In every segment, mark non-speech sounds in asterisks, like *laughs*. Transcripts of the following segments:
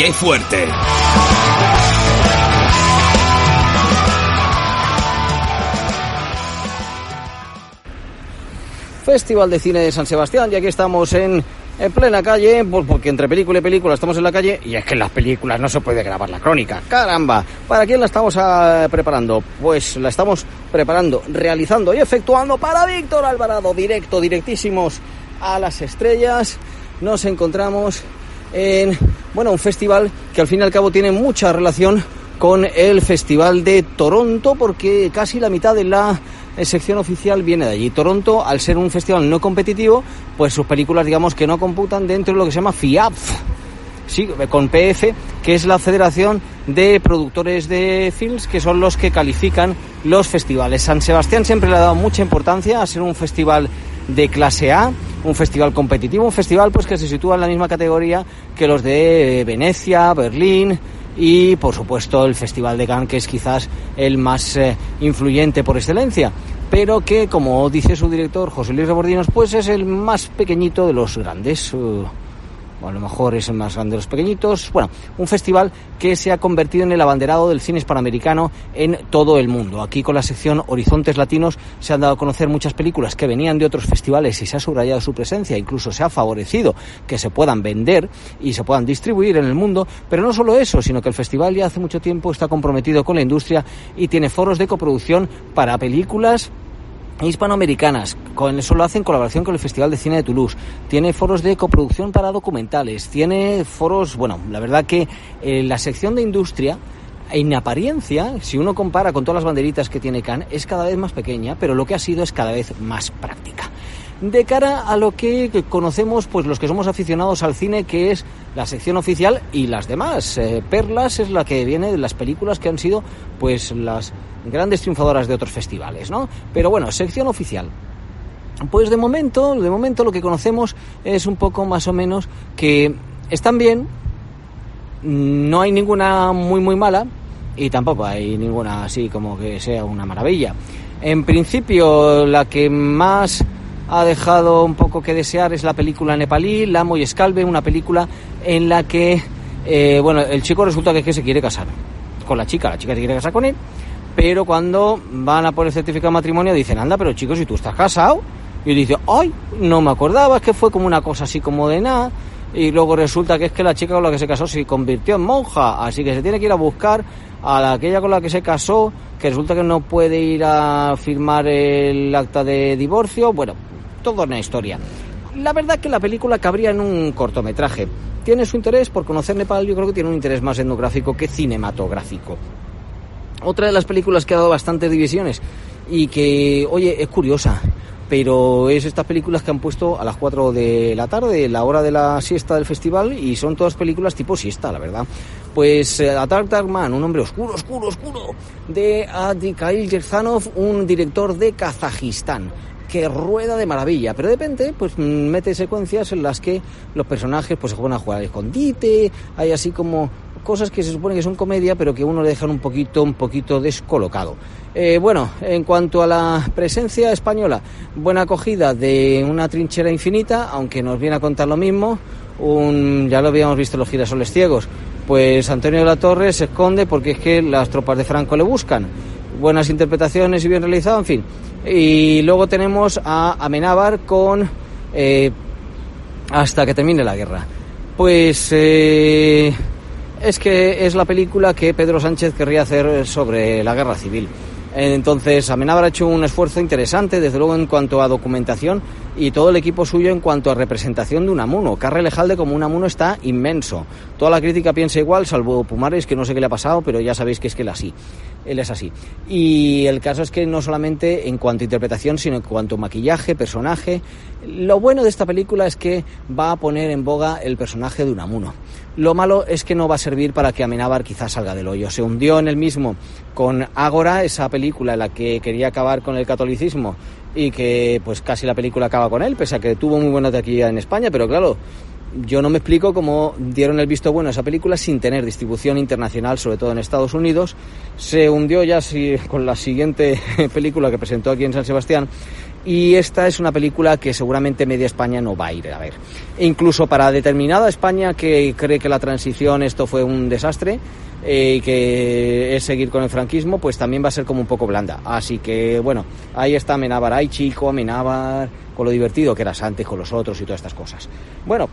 ¡Qué fuerte! Festival de Cine de San Sebastián y aquí estamos en, en plena calle, porque entre película y película estamos en la calle y es que en las películas no se puede grabar la crónica. ¡Caramba! ¿Para quién la estamos ah, preparando? Pues la estamos preparando, realizando y efectuando para Víctor Alvarado, directo, directísimos a las estrellas. Nos encontramos en, bueno, un festival que al fin y al cabo tiene mucha relación con el Festival de Toronto porque casi la mitad de la eh, sección oficial viene de allí. Toronto, al ser un festival no competitivo, pues sus películas digamos que no computan dentro de lo que se llama FIAPF, sí, con PF, que es la Federación de Productores de Films, que son los que califican los festivales. San Sebastián siempre le ha dado mucha importancia a ser un festival de clase A, un festival competitivo, un festival pues que se sitúa en la misma categoría que los de Venecia, Berlín y por supuesto el Festival de Cannes que es quizás el más eh, influyente por excelencia pero que como dice su director José Luis Rebordinos pues es el más pequeñito de los grandes uh, o a lo mejor es el más grande de los pequeñitos. Bueno, un festival que se ha convertido en el abanderado del cine hispanoamericano en todo el mundo. Aquí con la sección Horizontes Latinos se han dado a conocer muchas películas que venían de otros festivales y se ha subrayado su presencia, incluso se ha favorecido que se puedan vender y se puedan distribuir en el mundo, pero no solo eso, sino que el festival ya hace mucho tiempo está comprometido con la industria y tiene foros de coproducción para películas hispanoamericanas. Con eso lo hace en colaboración con el Festival de Cine de Toulouse. Tiene foros de coproducción para documentales. Tiene foros, bueno, la verdad que eh, la sección de industria en apariencia, si uno compara con todas las banderitas que tiene Cannes, es cada vez más pequeña, pero lo que ha sido es cada vez más práctica de cara a lo que conocemos pues los que somos aficionados al cine que es la sección oficial y las demás. Eh, perlas es la que viene de las películas que han sido pues las grandes triunfadoras de otros festivales no pero bueno sección oficial. Pues de momento de momento lo que conocemos es un poco más o menos que están bien no hay ninguna muy muy mala y tampoco hay ninguna así como que sea una maravilla. En principio la que más ha dejado un poco que desear es la película nepalí, Lamo y Escalve, una película en la que, eh, bueno, el chico resulta que, que se quiere casar con la chica, la chica se quiere casar con él, pero cuando van a por el certificado de matrimonio dicen, anda, pero chicos, si tú estás casado, y dice, ay, no me acordaba, es que fue como una cosa así como de nada, y luego resulta que es que la chica con la que se casó se convirtió en monja, así que se tiene que ir a buscar a la, aquella con la que se casó, que resulta que no puede ir a firmar el acta de divorcio, bueno, toda una historia. La verdad que la película cabría en un cortometraje. Tiene su interés por conocer Nepal, yo creo que tiene un interés más etnográfico que cinematográfico. Otra de las películas que ha dado bastantes divisiones y que, oye, es curiosa, pero es estas películas que han puesto a las 4 de la tarde, la hora de la siesta del festival, y son todas películas tipo siesta, la verdad. Pues eh, Atar Man, un hombre oscuro, oscuro, oscuro, de Adikail Yerzanov, un director de Kazajistán que rueda de maravilla, pero de repente pues mete secuencias en las que los personajes pues se van a jugar al escondite, hay así como cosas que se supone que son comedia, pero que uno le dejan un poquito, un poquito descolocado. Eh, bueno, en cuanto a la presencia española, buena acogida de una trinchera infinita, aunque nos viene a contar lo mismo, ya lo habíamos visto en los girasoles ciegos, pues Antonio de la Torre se esconde porque es que las tropas de Franco le buscan. Buenas interpretaciones y bien realizado, en fin. Y luego tenemos a Amenábar con eh, Hasta que termine la guerra. Pues es que es la película que Pedro Sánchez querría hacer sobre la guerra civil. Entonces, Amenábar ha hecho un esfuerzo interesante, desde luego en cuanto a documentación y todo el equipo suyo en cuanto a representación de Unamuno. Carre Lejalde como Unamuno está inmenso. Toda la crítica piensa igual, salvo Pumares, que no sé qué le ha pasado, pero ya sabéis que es que él así. Él es así. Y el caso es que no solamente en cuanto a interpretación, sino en cuanto a maquillaje, personaje. Lo bueno de esta película es que va a poner en boga el personaje de Unamuno. Lo malo es que no va a servir para que Amenábar quizás salga del hoyo. Se hundió en el mismo con Ágora, esa película en la que quería acabar con el catolicismo y que pues casi la película acaba con él, pese a que tuvo muy buena taquilla en España, pero claro, yo no me explico cómo dieron el visto bueno a esa película sin tener distribución internacional, sobre todo en Estados Unidos. Se hundió ya *laughs* con la siguiente *laughs* película que presentó aquí en San Sebastián. Y esta es una película que seguramente media España no va a ir a ver. E incluso para determinada España que cree que la transición esto fue un desastre eh, y que es seguir con el franquismo, pues también va a ser como un poco blanda. Así que bueno, ahí está Amenábar, hay chico, Amenábar, con lo divertido que era Santi con los otros y todas estas cosas. Bueno,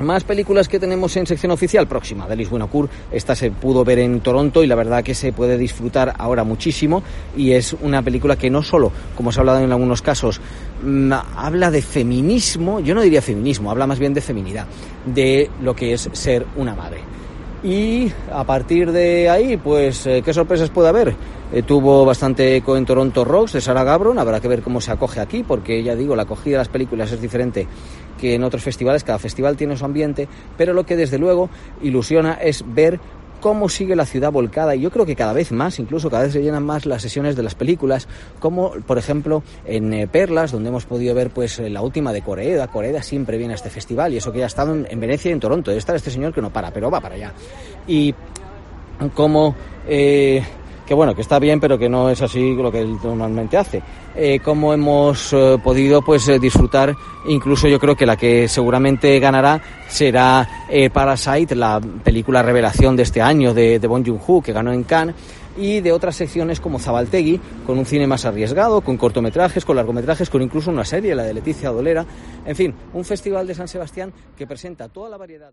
más películas que tenemos en sección oficial próxima de Lisbon Esta se pudo ver en Toronto y la verdad que se puede disfrutar ahora muchísimo. Y es una película que no solo, como se ha hablado en algunos casos, mm, habla de feminismo, yo no diría feminismo, habla más bien de feminidad, de lo que es ser una madre. Y a partir de ahí, pues, eh, ¿qué sorpresas puede haber? Eh, tuvo bastante eco en Toronto Rocks de Sarah Gabron, habrá que ver cómo se acoge aquí, porque ya digo, la acogida de las películas es diferente que en otros festivales, cada festival tiene su ambiente, pero lo que desde luego ilusiona es ver cómo sigue la ciudad volcada y yo creo que cada vez más, incluso cada vez se llenan más las sesiones de las películas, como por ejemplo en eh, Perlas, donde hemos podido ver pues la última de Coreeda. Coreeda siempre viene a este festival y eso que ya ha estado en, Venecia y en Toronto. Debe estar este señor que no para, pero va para allá. Y como eh, que bueno, que está bien, pero que no es así lo que él normalmente hace. Eh, como hemos eh, podido pues eh, disfrutar, incluso yo creo que la que seguramente ganará será eh, Parasite, la película revelación de este año de, de Bon Joon-ho, que ganó en Cannes, y de otras secciones como Zabaltegui, con un cine más arriesgado, con cortometrajes, con largometrajes, con incluso una serie, la de Leticia Dolera. En fin, un festival de San Sebastián que presenta toda la variedad.